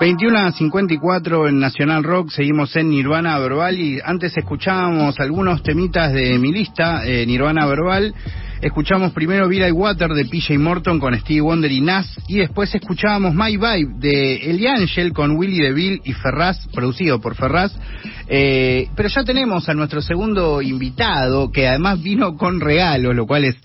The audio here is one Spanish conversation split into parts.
21 a 54 en Nacional Rock, seguimos en Nirvana Verbal y antes escuchábamos algunos temitas de mi lista, eh, Nirvana Verbal. Escuchamos primero Vida y Water de PJ Morton con Steve Wonder y Nas y después escuchábamos My Vibe de Eli Angel con Willy DeVille y Ferraz, producido por Ferraz. Eh, pero ya tenemos a nuestro segundo invitado que además vino con regalo, lo cual es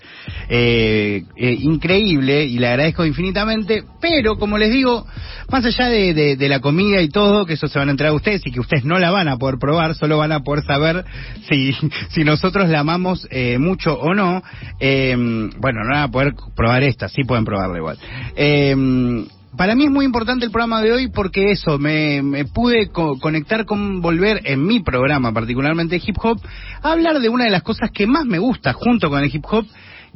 eh, eh, increíble y le agradezco infinitamente. Pero como les digo, más allá de, de, la comida y todo, que eso se van a entregar a ustedes y que ustedes no la van a poder probar, solo van a poder saber si, si nosotros la amamos eh, mucho o no. Eh, bueno, no van a poder probar esta, sí pueden probarla igual. Eh, para mí es muy importante el programa de hoy porque eso, me, pude conectar con volver en mi programa, particularmente hip hop, a hablar de una de las cosas que más me gusta junto con el hip hop,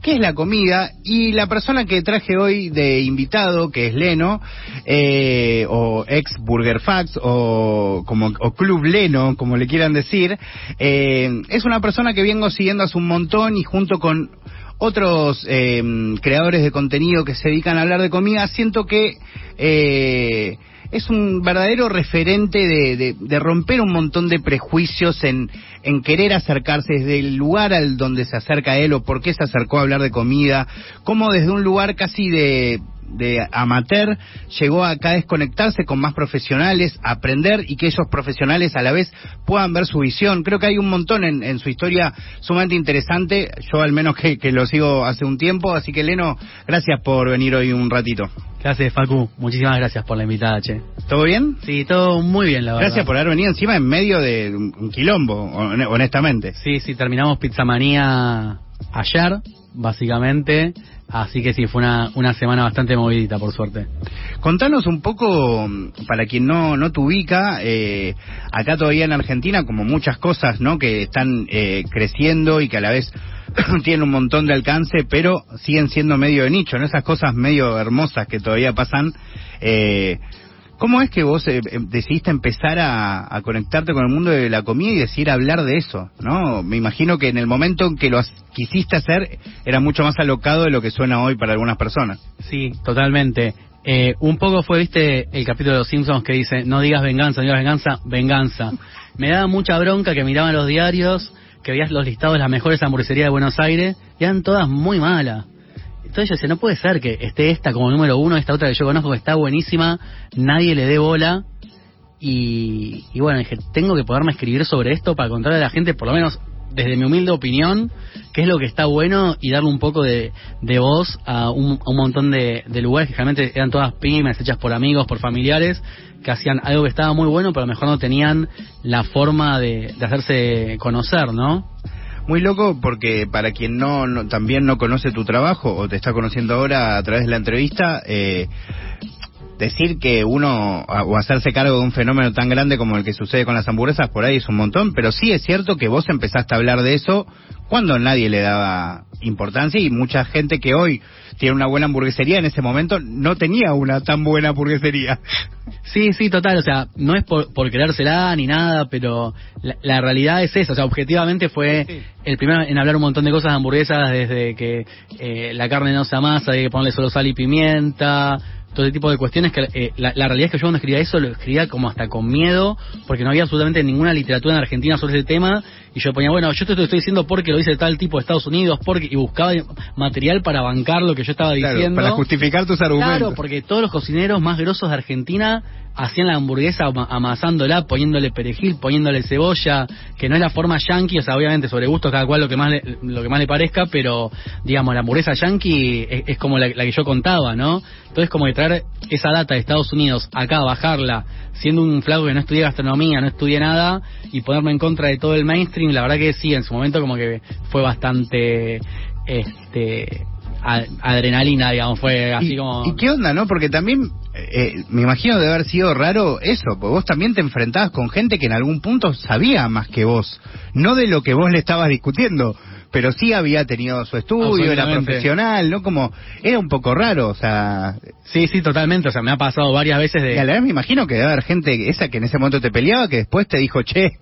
que es la comida. Y la persona que traje hoy de invitado, que es Leno, eh, o ex Burger Facts, o, como, o Club Leno, como le quieran decir, eh, es una persona que vengo siguiendo hace un montón y junto con otros eh, creadores de contenido que se dedican a hablar de comida, siento que eh, es un verdadero referente de, de, romper un montón de prejuicios en, en querer acercarse desde el lugar al donde se acerca él o por qué se acercó a hablar de comida, como desde un lugar casi de de amateur llegó acá a desconectarse con más profesionales, aprender y que esos profesionales a la vez puedan ver su visión. Creo que hay un montón en, su historia sumamente interesante, yo al menos que, lo sigo hace un tiempo, así que Leno, gracias por venir hoy un ratito. Gracias, Facu. Muchísimas gracias por la invitada, che. ¿Todo bien? Sí, todo muy bien, la verdad. Gracias por haber venido encima en medio de un quilombo, honestamente. Sí, sí, terminamos Pizzamanía ayer, básicamente. Así que sí, fue una, una semana bastante movidita, por suerte. Contanos un poco, para quien no, no te ubica, eh, acá todavía en Argentina, como muchas cosas, ¿no? Que están eh, creciendo y que a la vez tienen un montón de alcance, pero siguen siendo medio de nicho, ¿no? Esas cosas medio hermosas que todavía pasan. Eh, ¿Cómo es que vos eh, eh, decidiste empezar a, conectarte con el mundo de la comida y decir hablar de eso? ¿no? Me imagino que en el momento en que lo quisiste hacer era mucho más alocado de lo que suena hoy para algunas personas. Sí, totalmente. Eh, un poco fue, viste, el capítulo de Los Simpsons que dice, no digas venganza, no digas venganza, venganza. Me daba mucha bronca que miraban los diarios, que veías los listados de las mejores hamburgueserías de Buenos Aires, y eran todas muy malas. Entonces yo decía, no puede ser que esté esta como número uno, esta otra que yo conozco que está buenísima, nadie le dé bola. Y, bueno, dije, tengo que poderme escribir sobre esto para contarle a la gente, por lo menos desde mi humilde opinión, qué es lo que está bueno y darle un poco de, voz a un, montón de, lugares que realmente eran todas pymes, hechas por amigos, por familiares, que hacían algo que estaba muy bueno, pero a lo mejor no tenían la forma de, de hacerse conocer, ¿no? Muy loco porque para quien no, también no conoce tu trabajo o te está conociendo ahora a través de la entrevista, eh, decir que uno o hacerse cargo de un fenómeno tan grande como el que sucede con las hamburguesas por ahí es un montón, pero sí es cierto que vos empezaste a hablar de eso cuando nadie le daba importancia y mucha gente que hoy tiene una buena hamburguesería en ese momento no tenía una tan buena hamburguesería. Sí, sí, total, o sea, no es por, por querérsela ni nada, pero la, realidad es esa, o sea, objetivamente fue el primero en hablar un montón de cosas de hamburguesas desde que eh, la carne no se amasa, hay que ponerle solo sal y pimienta, todo ese tipo de cuestiones que eh, la, realidad es que yo cuando escribía eso lo escribía como hasta con miedo porque no había absolutamente ninguna literatura en Argentina sobre ese tema y yo ponía bueno yo te estoy diciendo porque lo dice tal tipo de Estados Unidos porque y buscaba material para bancar lo que yo estaba diciendo. para justificar tus argumentos. Claro porque todos los cocineros más grosos de Argentina hacían la hamburguesa amasándola, poniéndole perejil, poniéndole cebolla, que no es la forma yankee, o sea, obviamente sobre gusto cada cual lo que más le, lo que más le parezca, pero digamos, la hamburguesa yankee es, como la, que yo contaba, ¿no? Entonces, como de traer esa data de Estados Unidos acá, bajarla, siendo un flaco que no estudié gastronomía, no estudié nada, y ponerme en contra de todo el mainstream, la verdad que sí, en su momento como que fue bastante este adrenalina, digamos, fue así como... ¿Y qué onda, no? Porque también eh, me imagino de haber sido raro eso, porque vos también te enfrentabas con gente que en algún punto sabía más que vos, no de lo que vos le estabas discutiendo, pero sí había tenido su estudio, era profesional, ¿no? Como, era un poco raro, o sea... Sí, sí, totalmente, o sea, me ha pasado varias veces de... Y a la vez me imagino que debe haber gente, esa que en ese momento te peleaba, que después te dijo, che...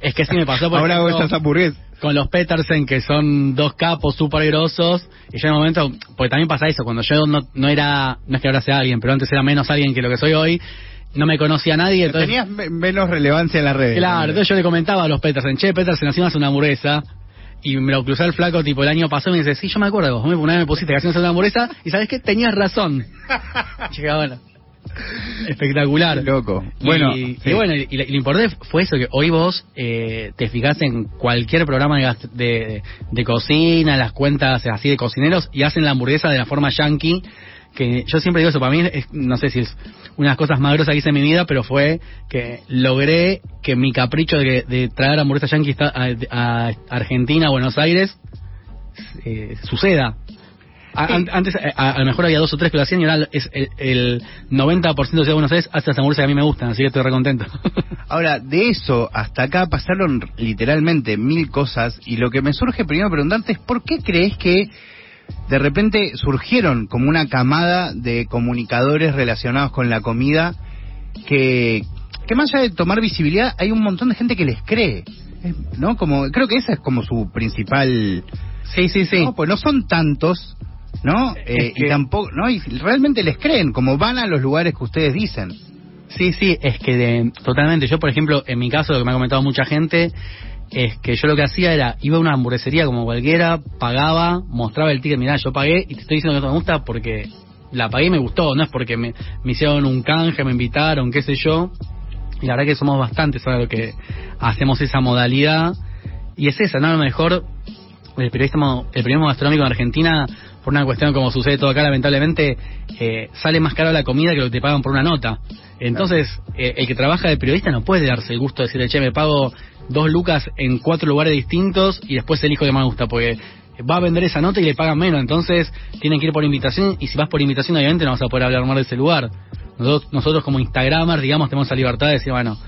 Es que sí me pasó, por Ahora hago hamburguesas con los Petersen, que son dos capos súper grosos, y yo en un momento, porque también pasa eso, cuando yo no, no era, no es que ahora sea alguien, pero antes era menos alguien que lo que soy hoy, no me conocía nadie, entonces... Tenías me- menos relevancia en las redes. Claro, entonces yo le comentaba a los Petersen, che, Petersen, hacíamos una hamburguesa. Y me lo cruzó el flaco tipo el año pasado y me dice, sí, yo me acuerdo, vos me- una vez me pusiste que hacíamos una hamburguesa y sabes qué, tenías razón. "Ah, bueno, espectacular. Loco. Y- Bueno, y, sí. bueno, y, y lo importante fue eso, que hoy vos eh, te fijás en cualquier programa de, gast- de, de cocina, las cuentas así de cocineros, y hacen la hamburguesa de la forma yankee, que yo siempre digo eso, para mí, es- no sé si es una de las cosas más grosas que hice en mi vida, pero fue que logré que mi capricho de, de traer hamburguesa yankee a, a Argentina, a Buenos Aires, eh, suceda. A- an- Antes, eh, a, a lo mejor había dos o tres que lo hacían y ahora es el, el 90% de Ciudad de Buenos Aires hace las hamburguesas que a mí me gustan, así que estoy recontento. Ahora, de eso hasta acá pasaron literalmente mil cosas y lo que me surge primero preguntarte es ¿por qué crees que de repente surgieron como una camada de comunicadores relacionados con la comida que, que más allá de tomar visibilidad hay un montón de gente que les cree? ¿No? Como, creo que esa es como su principal... sí, sí, sí. No, pues no son tantos, ¿no? Eh, que- Y tampoco, ¿no? Y realmente les creen, como van a los lugares que ustedes dicen. Sí, sí, es que de- totalmente. Yo, por ejemplo, en mi caso, lo que me ha comentado mucha gente, es que yo lo que hacía era, iba a una hamburguesería como cualquiera, pagaba, mostraba el ticket, mirá, yo pagué y te estoy diciendo que esto me gusta porque la pagué y me gustó, no es porque me, me hicieron un canje, me invitaron, qué sé yo. Y la verdad que somos bastantes ahora lo que hacemos esa modalidad. Y es esa, ¿no? A lo mejor el periodismo, el periodismo gastronómico en Argentina, por una cuestión como sucede todo acá, lamentablemente, eh, sale más caro la comida que lo que te pagan por una nota. Entonces, eh, el que trabaja de periodista no puede darse el gusto de decirle, che, me pago dos lucas en cuatro lugares distintos y después elijo que más gusta, porque va a vender esa nota y le pagan menos. Entonces, tienen que ir por invitación y si vas por invitación, obviamente no vas a poder hablar más de ese lugar. Nosotros, nosotros como Instagramers, digamos, tenemos la libertad de decir, bueno,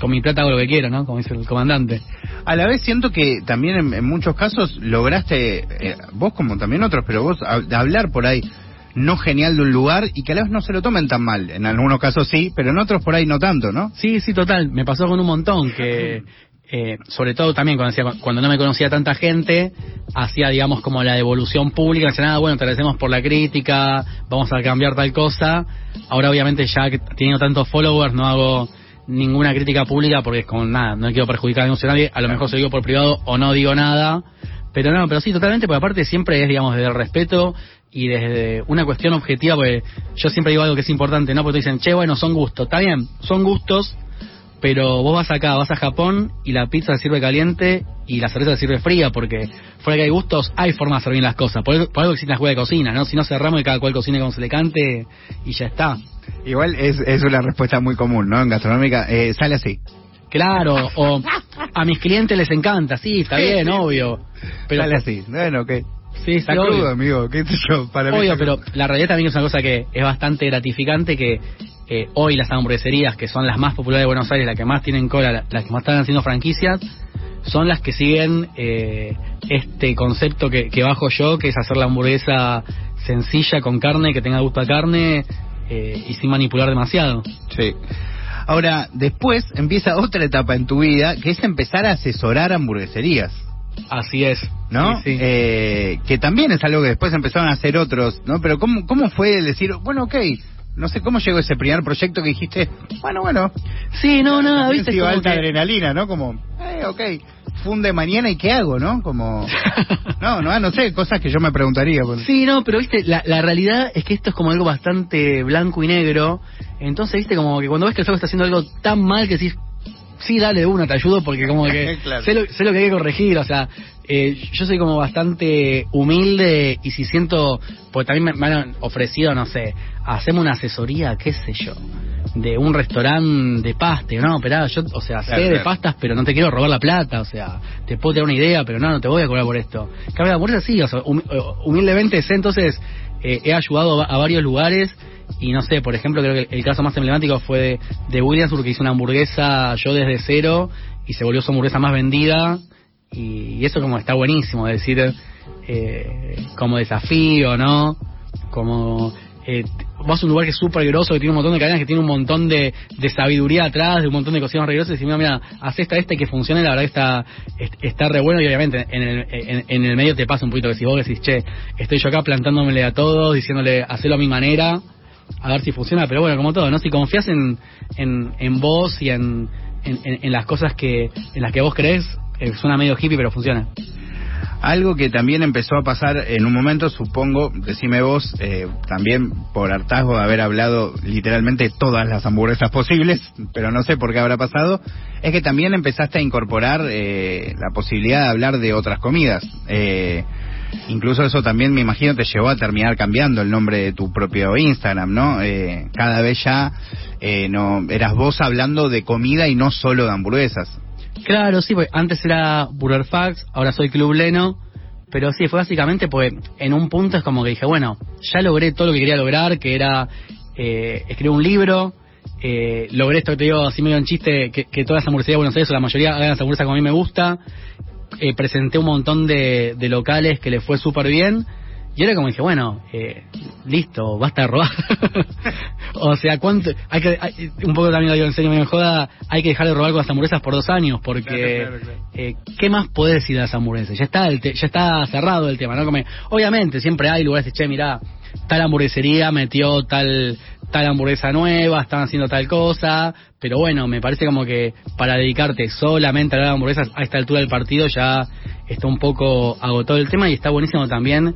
con mi plata hago lo que quiero, ¿no? Como dice el comandante. A la vez siento que también en, en muchos casos lograste, eh, vos como también otros, pero vos a- hablar por ahí no genial de un lugar y que a la vez no se lo tomen tan mal. En algunos casos sí, pero en otros por ahí no tanto, ¿no? Sí, sí, total. Me pasó con un montón que, eh, sobre todo también cuando, hacía- cuando no me conocía tanta gente, hacía, digamos, como la devolución pública. Decía, nada, bueno, te agradecemos por la crítica, vamos a cambiar tal cosa. Ahora, obviamente, ya que teniendo tantos followers, no hago ninguna crítica pública porque es como nada, no quiero perjudicar a nadie. A lo mejor se digo por privado o no digo nada. Pero no, pero sí, totalmente, porque aparte siempre es, digamos, desde el respeto y desde una cuestión objetiva, porque yo siempre digo algo que es importante, ¿no? Porque te dicen, che, bueno, son gustos. Está bien, son gustos, pero vos vas acá, vas a Japón y la pizza se sirve caliente y la cerveza se sirve fría, porque fuera que hay gustos, hay formas de hacer bien las cosas. Por, por algo existe la escuela de cocina, ¿no? Si no cerramos y cada cual cocine como se le cante y ya está. Igual es, es una respuesta muy común, ¿no? En gastronómica eh, sale así. Claro, o a mis clientes les encanta, sí, está Sí, bien, sí. obvio. Pero sale así. Bueno, ok. Sí, Está crudo, obvio. amigo. ¿Qué sé yo? Para mí Obvio, pero la realidad también es una cosa que es bastante gratificante que eh, hoy las hamburgueserías, que son las más populares de Buenos Aires, las que más tienen cola, la- las que más están haciendo franquicias, son las que siguen eh, este concepto que, que bajo yo, que es hacer la hamburguesa sencilla con carne, que tenga gusto a carne eh, y sin manipular demasiado. Sí. Ahora, después empieza otra etapa en tu vida, que es empezar a asesorar hamburgueserías. Así es. ¿no? Sí, sí. Eh, que también es algo que después empezaron a hacer otros, ¿no? Pero ¿cómo, cómo fue el decir, bueno, ok, no sé cómo llegó ese primer proyecto que dijiste, bueno, bueno, Sí, no, no, también viste como alta que- adrenalina, ¿no? Como, eh, ok, funde mañana y qué hago, ¿no? Como, no, no, no sé, cosas que yo me preguntaría. Sí, no, pero viste, la, la realidad es que esto es como algo bastante blanco y negro. Entonces, viste, como que cuando ves que el flaco está haciendo algo tan mal que decís, sí, dale una, te ayudo, porque como que Claro. sé, lo, sé lo que hay que corregir. O sea, eh, yo soy como bastante humilde y si siento, pues también me, me han ofrecido, no sé, hacerme una asesoría, qué sé yo, de un restaurante de paste, no, pero yo, o sea, sé Claro, de pastas, pero no te quiero robar la plata, o sea, te puedo tener una idea, pero no, no te voy a cobrar por esto. Cabe por eso sí, o sea, eh, humildemente sé, entonces eh, he ayudado a varios lugares y no sé, por ejemplo, creo que el caso más emblemático fue de, de Williamsburg, que hizo una hamburguesa yo desde cero y se volvió su hamburguesa más vendida y, eso como está buenísimo, decir, eh, como desafío, ¿no? Como eh, vas a un lugar que es súper grosso, que tiene un montón de cadenas, que tiene un montón de, de sabiduría atrás, de un montón de cocinas re grosas, y decís, mira, mira, haz esta, esta y que funcione, la verdad está, est- está re bueno, y obviamente en el, en, en el medio te pasa un poquito que si vos decís, che, estoy yo acá plantándomele a todos, diciéndole, hacelo a mi manera, a ver si funciona, pero bueno, como todo, ¿no? Si confías en, en, en vos y en, en, las cosas que en las que vos crees, eh, suena medio hippie, pero funciona. Algo que también empezó a pasar en un momento, supongo, decime vos, eh, también por hartazgo de haber hablado literalmente todas las hamburguesas posibles, pero no sé por qué habrá pasado, es que también empezaste a incorporar eh, la posibilidad de hablar de otras comidas. Eh, incluso eso también me imagino te llevó a terminar cambiando el nombre de tu propio Instagram, ¿no? Eh, cada vez ya eh, no eras vos hablando de comida y no solo de hamburguesas. Claro, sí, pues antes era Burger Facts, ahora soy Club Leno, pero sí, fue básicamente pues en un punto es como que dije, bueno, ya logré todo lo que quería lograr, que era eh, escribir un libro, eh, logré esto que te digo así medio en chiste, que, que todas las de Buenos Aires, o la mayoría hagan las hamburguesas como a mí me gusta, eh, presenté un montón de, de locales que le fue súper bien, y era como dije, bueno, eh, listo, basta de robar. o sea, ¿cuánto? Hay que, hay- un poco también lo digo en serio, me joda, hay que dejar de robar con las hamburguesas por dos años, porque, Claro, claro, claro. eh, ¿qué más podés decir de las hamburguesas? Ya está, el te- ya está cerrado el tema, ¿no? Como, obviamente, siempre hay lugares de, che, mirá, tal hamburguesería metió tal, tal hamburguesa nueva, están haciendo tal cosa, pero bueno, me parece como que para dedicarte solamente a de hamburguesas a esta altura del partido ya está un poco agotado el tema y está buenísimo también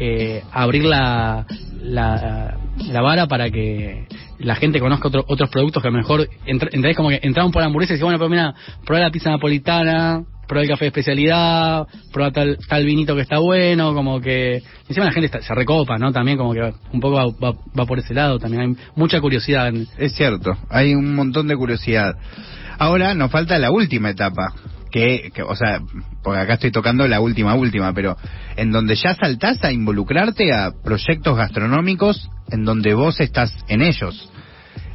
eh, abrir la, la, la vara para que la gente conozca otro- otros productos que a lo mejor entr- entendés como que entraron por la hamburguesa y dicen, bueno, pero mira, probá la pizza napolitana, probá el café de especialidad, probá tal, tal vinito que está bueno, como que encima la gente está- se recopa, ¿no? También como que un poco va, va, por ese lado, también hay mucha curiosidad. Es cierto, hay un montón de curiosidad. Ahora nos falta la última etapa, que, que, o sea, porque acá estoy tocando la última última, pero en donde ya saltás a involucrarte a proyectos gastronómicos en donde vos estás en ellos.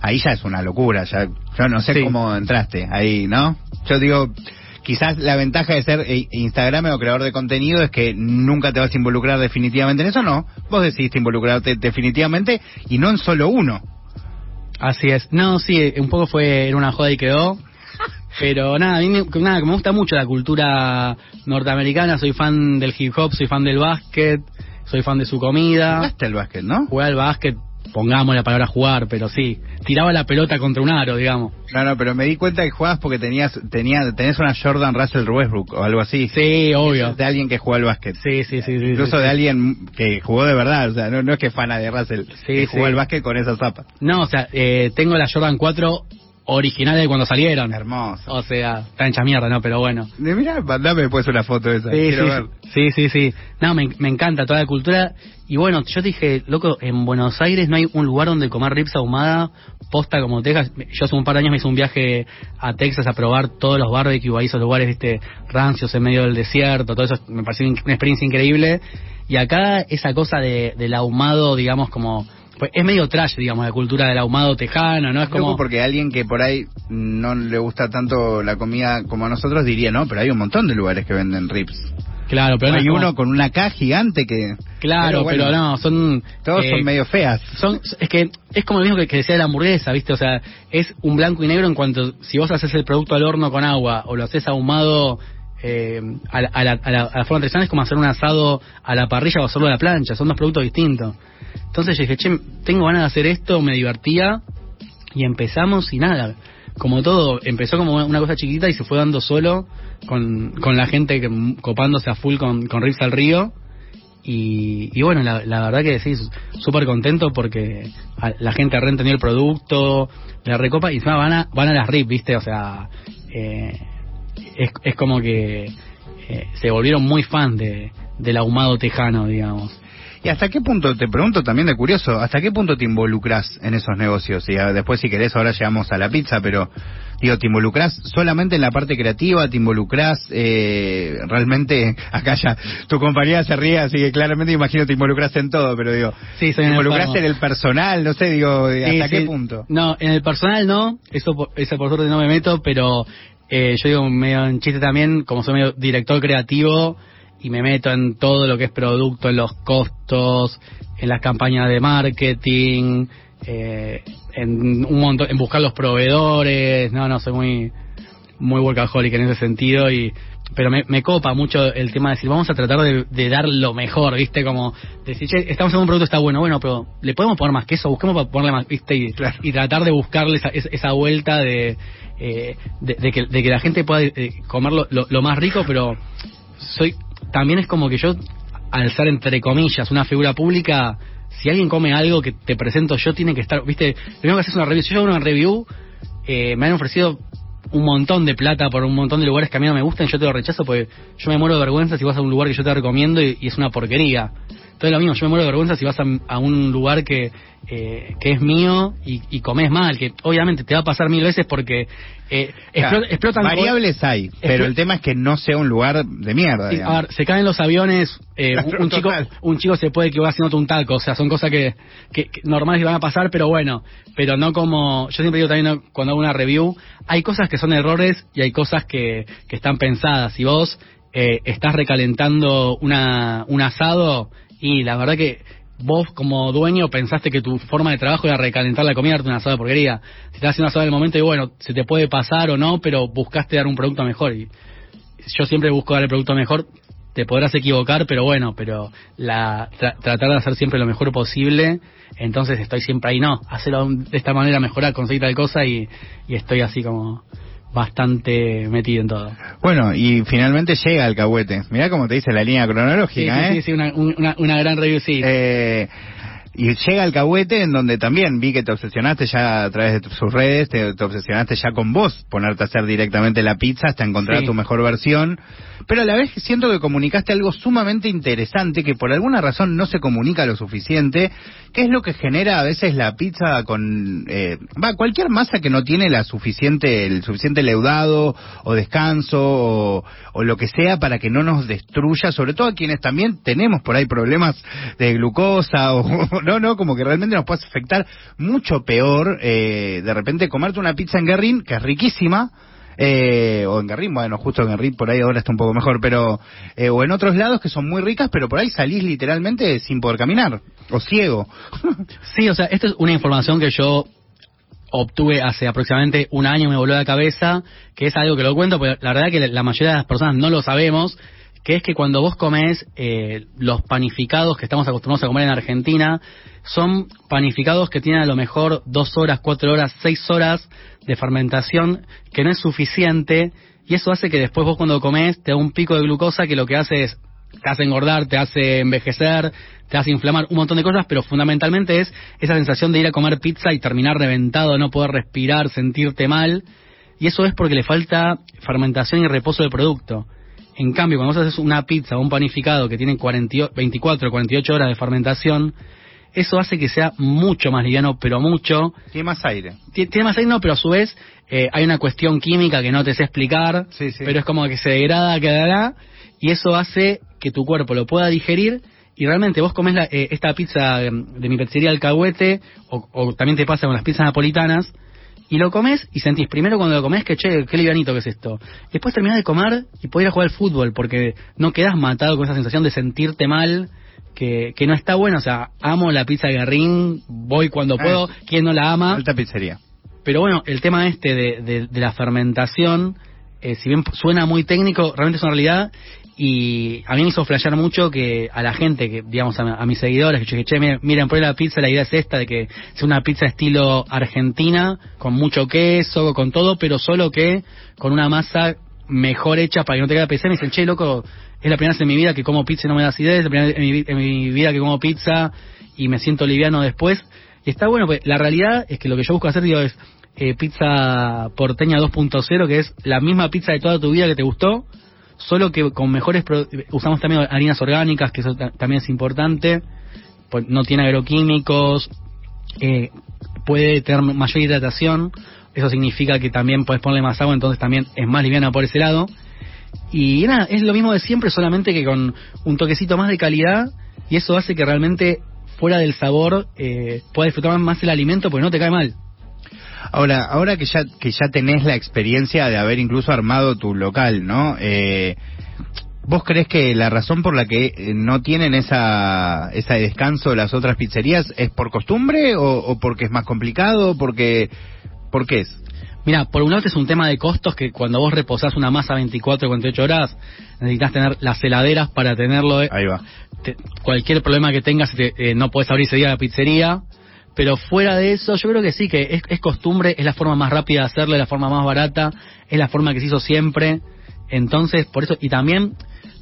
Ahí ya es una locura, ya yo no sé Sí. cómo entraste ahí, ¿no? Yo digo, quizás la ventaja de ser eh, Instagram o creador de contenido es que nunca te vas a involucrar definitivamente en eso, no. Vos decidiste involucrarte definitivamente y no en solo uno. Así es. No, sí, un poco fue, era una joda y quedó. Pero nada, a mí me, nada, me gusta mucho la cultura norteamericana, soy fan del hip hop, soy fan del básquet, soy fan de su comida. Jugaste el básquet, ¿no? Jugué al básquet, pongamos la palabra jugar, pero sí, tiraba la pelota contra un aro, digamos. No, no, pero me di cuenta que jugabas porque tenías, tenía, tenés una Jordan Russell Westbrook o algo así. Sí, obvio. De alguien que juega al básquet. Sí, sí, sí. sí, Incluso sí, de sí. alguien que jugó de verdad, o sea, no, no es que fana de Russell, que jugó sí. al básquet con esa zapa. No, o sea, eh, tengo la Jordan 4 originales de cuando salieron. Hermoso. O sea, está hecha mierda, ¿no? Pero bueno. Mira, mandame después una foto de esa. Sí, sí, ver. sí, sí, sí. No, me, me encanta toda la cultura. Y bueno, yo dije, loco, en Buenos Aires no hay un lugar donde comer rips ahumada, posta como Texas. Yo hace un par de años me hice un viaje a Texas a probar todos los barbecues, ahí esos lugares, viste, rancios en medio del desierto, todo eso me pareció una experiencia increíble. Y acá esa cosa de, del ahumado, digamos, como... Pues es medio trash, digamos, la cultura del ahumado tejano, ¿no? Es Loco como... porque alguien que por ahí no le gusta tanto la comida como a nosotros diría, no, pero hay un montón de lugares que venden rips. Claro, pero no hay uno con una caja gigante que... Claro, pero, bueno, no, son... Todos eh, son medio feas. son es que es como lo mismo que, que decía de la hamburguesa, ¿viste? O sea, es un blanco y negro en cuanto si vos haces el producto al horno con agua o lo haces ahumado eh, a, la, a, la, a, la, a forma tradicional es como hacer un asado a la parrilla o hacerlo a la plancha, son dos productos distintos. Entonces yo dije, che, tengo ganas de hacer esto, me divertía y empezamos y nada. Como todo, empezó como una cosa chiquita y se fue dando solo con, con la gente que, copándose a full con, con Rips al Río. Y, y bueno, la, la verdad que sí, súper contento porque la gente reentendió el producto, la recopa y encima van a, van a las RIP, ¿viste? O sea, eh, es, es como que eh, se volvieron muy fan de, del ahumado tejano, digamos. ¿Y hasta qué punto, te pregunto también de curioso, hasta qué punto te involucras en esos negocios? Y ah, después si querés ahora llegamos a la pizza, pero digo, ¿te involucras solamente en la parte creativa? ¿Te involucras eh, realmente, acá ya tu compañía se ríe, así que claramente imagino te involucras en todo, pero digo, Sí, ¿te involucras en el personal? No sé, digo, ¿hasta Sí, qué sí. punto? No, en el personal no, eso, eso por suerte no me meto, pero eh, yo digo medio en chiste también, como soy medio director creativo y me meto en todo lo que es producto, en los costos, en las campañas de marketing, eh, en un montón, en buscar los proveedores, no, no, soy muy muy workaholic en ese sentido y pero me, me copa mucho el tema de decir, vamos a tratar de, de dar lo mejor, ¿viste? Como decir, che, estamos en un producto, está bueno, bueno, pero le podemos poner más queso, busquemos para ponerle más, ¿viste? Y, y tratar de buscarle esa, esa vuelta de, eh, de, de, que, de que la gente pueda eh, comer lo, lo, lo más rico, pero soy también es como que yo, al ser entre comillas una figura pública, si alguien come algo que te presento yo, tiene que estar, viste, primero que haces una review, si yo hago una review, eh, me han ofrecido un montón de plata por un montón de lugares que a mí no me gustan, yo te lo rechazo porque yo me muero de vergüenza si vas a un lugar que yo te recomiendo y, y es una porquería. Entonces lo mismo, yo me muero de vergüenza si vas a, a un lugar que, eh, que es mío y, y, comes mal, que obviamente te va a pasar mil veces porque eh, claro, explotan... Variables hay, pero el tema es que no sea un lugar de mierda. Sí, a ver, se caen los aviones, eh, un, chico, un chico se puede equivocar haciendo un taco, o sea, son cosas que, que, que normales que van a pasar, pero bueno, pero no como, yo siempre digo también cuando hago una review, hay cosas que son errores y hay cosas que, que están pensadas. Si vos eh, estás recalentando una, un asado y la verdad que vos como dueño pensaste que tu forma de trabajo era recalentar la comida, darte una asada de porquería. Si estás haciendo asada en el momento y bueno, se te puede pasar o no, pero buscaste dar un producto mejor. Y yo siempre busco dar el producto mejor. Te podrás equivocar, pero bueno, pero la tra tratar de hacer siempre lo mejor posible. Entonces estoy siempre ahí, no, hacerlo de esta manera, mejorar, conseguir tal cosa y, y estoy así como bastante metido en todo. Bueno, y finalmente llega el cahuete. Mirá cómo te dice la línea cronológica, sí, sí, ¿eh? Sí, sí, una, una, una gran review, sí. Eh, y llega el cahuete en donde también vi que te obsesionaste ya a través de sus redes, te, te obsesionaste ya con vos, ponerte a hacer directamente la pizza hasta encontrar sí. tu mejor versión. Pero a la vez siento que comunicaste algo sumamente interesante que por alguna razón no se comunica lo suficiente, que es lo que genera a veces la pizza con eh, va cualquier masa que no tiene la suficiente el suficiente leudado o descanso o, o lo que sea para que no nos destruya, sobre todo a quienes también tenemos por ahí problemas de glucosa o no no como que realmente nos puede afectar mucho peor eh, de repente comerte una pizza en Guerrín que es riquísima eh, o en Garrín, bueno, justo en Garrín por ahí ahora está un poco mejor, pero eh, o en otros lados que son muy ricas, pero por ahí salís literalmente sin poder caminar o ciego. sí, o sea, esto es una información que yo obtuve hace aproximadamente un año, me voló la cabeza, que es algo que lo cuento, pero la verdad que la mayoría de las personas no lo sabemos, que es que cuando vos comes eh, los panificados que estamos acostumbrados a comer en Argentina, son panificados que tienen a lo mejor dos horas, cuatro horas, seis horas de fermentación, que no es suficiente, y eso hace que después vos cuando comes te da un pico de glucosa que lo que hace es te hace engordar, te hace envejecer, te hace inflamar, un montón de cosas, pero fundamentalmente es esa sensación de ir a comer pizza y terminar reventado, no poder respirar, sentirte mal, y eso es porque le falta fermentación y reposo del producto. En cambio, cuando vos haces una pizza o un panificado que tiene 40, 24 o 48 horas de fermentación, eso hace que sea mucho más liviano, pero mucho. Tiene más aire. Tiene, tiene más aire, no, pero a su vez eh, hay una cuestión química que no te sé explicar, sí, sí. pero es como que se degrada, quedará, y eso hace que tu cuerpo lo pueda digerir y realmente vos comes la, eh, esta pizza de mi pizzería Alcahuete, o, o también te pasa con las pizzas napolitanas, y lo comes y sentís primero cuando lo comes que che, qué livianito que es esto. Después terminás de comer y podés ir a jugar al fútbol porque no quedas matado con esa sensación de sentirte mal, que, que no está bueno. O sea, amo la pizza de Guerrín, voy cuando ah, puedo, ¿quién no la ama? Alta pizzería. Pero bueno, el tema este de, de, de la fermentación, eh, si bien suena muy técnico, realmente es una realidad y a mí me hizo flashear mucho que a la gente, que digamos a, mis seguidores, que yo dije, che, miren, miren, por la pizza, la idea es esta, de que sea una pizza estilo argentina, con mucho queso, con todo, pero solo que con una masa mejor hecha para que no te quede pesada. Me dicen, che, loco, es la primera vez en mi vida que como pizza y no me da acidez, es la primera vez en mi, en mi vida que como pizza y me siento liviano después. Y está bueno, pues la realidad es que lo que yo busco hacer, digo, es eh, pizza porteña 2.0, que es la misma pizza de toda tu vida que te gustó, solo que con mejores usamos también harinas orgánicas que eso también es importante pues no tiene agroquímicos eh, puede tener mayor hidratación eso significa que también puedes ponerle más agua entonces también es más liviana por ese lado. Y nada es lo mismo de siempre solamente que con un toquecito más de calidad y eso hace que realmente fuera del sabor eh, puedas disfrutar más el alimento porque no te cae mal Ahora, ahora que ya que ya tenés la experiencia de haber incluso armado tu local, ¿no? Eh, ¿Vos crees que la razón por la que no tienen esa ese descanso las otras pizzerías es por costumbre o, o porque es más complicado? Porque, ¿Por qué es? Mira, por un lado es un tema de costos que cuando vos reposás una masa 24 o 48 horas, necesitas tener las heladeras para tenerlo. eh, Ahí va. te- cualquier problema que tengas, te- eh, no puedes abrir ese día la pizzería. Pero fuera de eso, yo creo que sí, que es, es costumbre, es la forma más rápida de hacerlo, es la forma más barata, es la forma que se hizo siempre. Entonces, por eso, y también,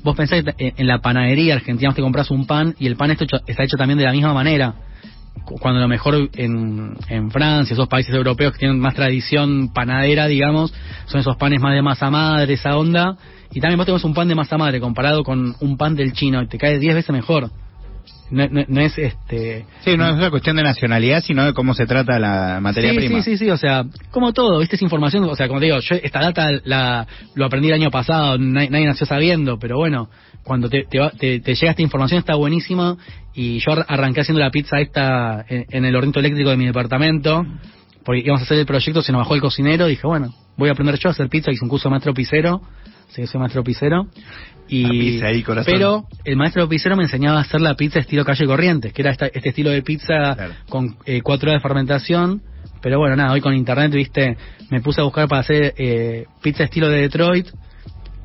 vos pensás en la panadería argentina te compras un pan y el pan está hecho, está hecho también de la misma manera. Cu- Cuando a lo mejor en, en Francia, esos países europeos que tienen más tradición panadera, digamos, son esos panes más de masa madre, esa onda. Y también vos tenés un pan de masa madre comparado con un pan del chino y te cae 10 veces mejor. No, no- no es este. Sí, no es una cuestión de nacionalidad, sino de cómo se trata la materia sí, prima. Sí, sí, sí, o sea, como todo, viste, es información, o sea, como te digo, yo esta data la, lo aprendí el año pasado, nadie, nadie nació sabiendo, pero bueno, cuando te, te, te- te llega esta información está buenísima y yo ar- arranqué haciendo la pizza esta en, en el hornito eléctrico de mi departamento, porque íbamos a hacer el proyecto, se nos bajó el cocinero, dije, bueno, voy a aprender yo a hacer pizza, hice un curso de maestro pizzero, sí, soy maestro pizzero, y, La pizza ahí, corazón. pero el maestro pizzero me enseñaba a hacer la pizza estilo calle Corrientes, que era esta- este estilo de pizza Claro. con eh, cuatro horas de fermentación. Pero bueno, nada, hoy con internet, viste, me puse a buscar para hacer eh, pizza estilo de Detroit,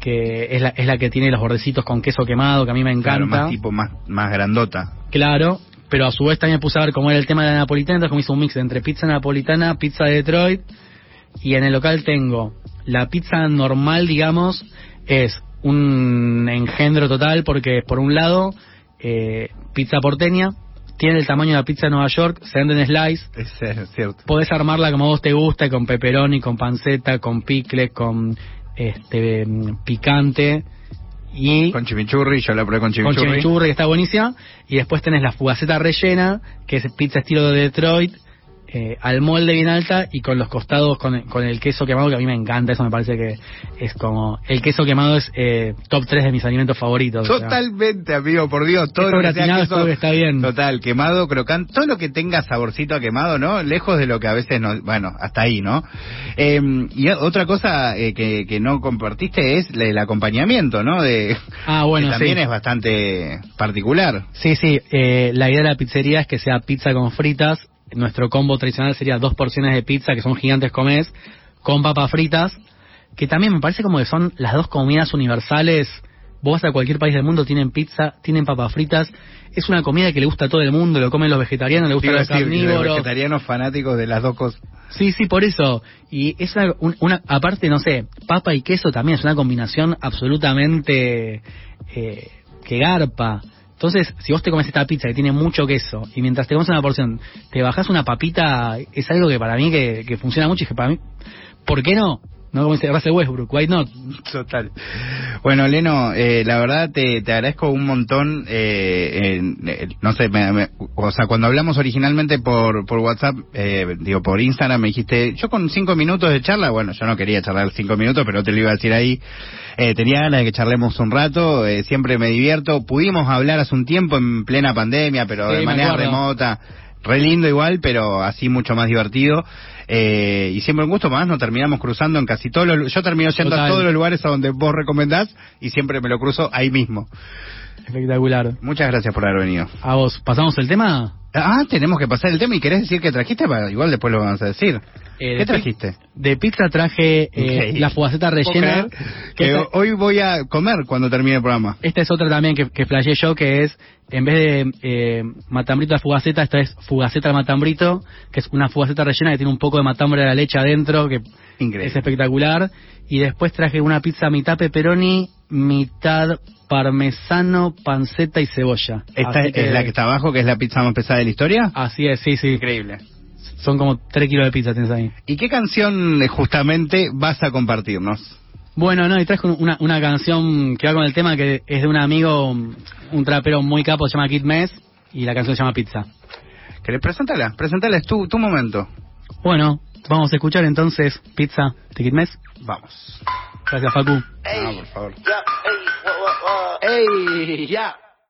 que es la, es la que tiene los bordecitos con queso quemado, que a mí me encanta. Claro, más tipo, más, más grandota. Claro, pero a su vez también me puse a ver cómo era el tema de la napolitana, entonces como hice un mix entre pizza napolitana, pizza de Detroit, y en el local tengo la pizza normal, digamos, es un engendro total, porque por un lado, eh, pizza porteña, tiene el tamaño de la pizza de Nueva York, se vende en slice, Es, es cierto. podés armarla como vos te gusta, con pepperoni, con panceta, con picle, con este picante y Con chimichurri, yo la probé con con chimichurri. chimichurri, que está buenísima. Y después tenés la fugaceta rellena, que es pizza estilo de Detroit, eh, al molde bien alta y con los costados con, con el queso quemado, que a mí me encanta. Eso me parece que es como. El queso quemado es eh, top 3 de mis alimentos favoritos. o sea. Totalmente, amigo, por Dios. Todo lo que sea queso- todo está bien. Total, quemado, crocante, todo lo que tenga saborcito a quemado, ¿no? Lejos de lo que a veces no, bueno, hasta ahí, ¿no? Eh, y otra cosa eh, que, que no compartiste es el acompañamiento, ¿no? De, Ah, bueno, que también sí. es bastante particular. Sí, sí. eh, la idea de la pizzería es que sea pizza con fritas. Nuestro combo tradicional sería dos porciones de pizza, que son gigantes comés, con papas fritas, que también me parece como que son las dos comidas universales. Vos vas a cualquier país del mundo, tienen pizza, tienen papas fritas. Es una comida que le gusta a todo el mundo, lo comen los vegetarianos, le gusta a los decir, los carnívoros. vegetarianos fanáticos de las dos cosas. Sí, sí, por eso. Y es una, un- una- aparte, no sé, papa y queso también es una combinación absolutamente eh, que garpa. Entonces, si vos te comes esta pizza que tiene mucho queso y mientras te comes una porción te bajas una papita, es algo que para mí que, que funciona mucho y que para mí, ¿por qué no? No como dice Russell Westbrook, why not? Total. Bueno, Leno, eh, la verdad te, te agradezco un montón. eh, eh, no sé, me- me- o sea, cuando hablamos originalmente por, por WhatsApp, eh, digo, por Instagram, me dijiste, yo con cinco minutos de charla, bueno, yo no quería charlar cinco minutos, pero te lo iba a decir ahí. Eh, tenía ganas de que charlemos un rato, eh, siempre me divierto. Pudimos hablar hace un tiempo en plena pandemia, pero Sí, de manera remota. Re lindo igual, pero así mucho más divertido. Eh, y siempre un gusto más, nos terminamos cruzando en casi todos los... Yo termino yendo a todos los lugares a donde vos recomendás y siempre me lo cruzo ahí mismo. Espectacular. Muchas gracias por haber venido. A vos, ¿pasamos el tema? Ah, tenemos que pasar el tema y querés decir que trajiste, igual después lo vamos a decir. Eh, ¿Qué trajiste? De pizza traje eh, la fugaceta ¿Puedo rellena. que esta- hoy voy a comer cuando termine el programa. Esta es otra también que, que flasheé yo, que es, en vez de eh, matambrito a fugaceta, esta es fugaceta al matambrito, que es una fugaceta rellena que tiene un poco de matambre de la leche adentro, que Increíble. es espectacular. Y después traje una pizza mitad pepperoni, mitad parmesano, panceta y cebolla. Esta Así es la que está abajo, que es la pizza más pesada de la historia. Así es, sí, sí. Increíble. Son como 3 kilos de pizza tienes ahí. ¿Y qué canción eh, justamente vas a compartirnos? Bueno, no, y traje una, una canción que va con el tema que es de un amigo, un trapero muy capo, se llama Kid Mess, y la canción se llama Pizza. ¿Querés presentarla? Preséntala, es tu, tu momento. Bueno, vamos a escuchar entonces Pizza Kid Mess. Vamos. Gracias, Facu. Ah, por favor. Hey, yeah.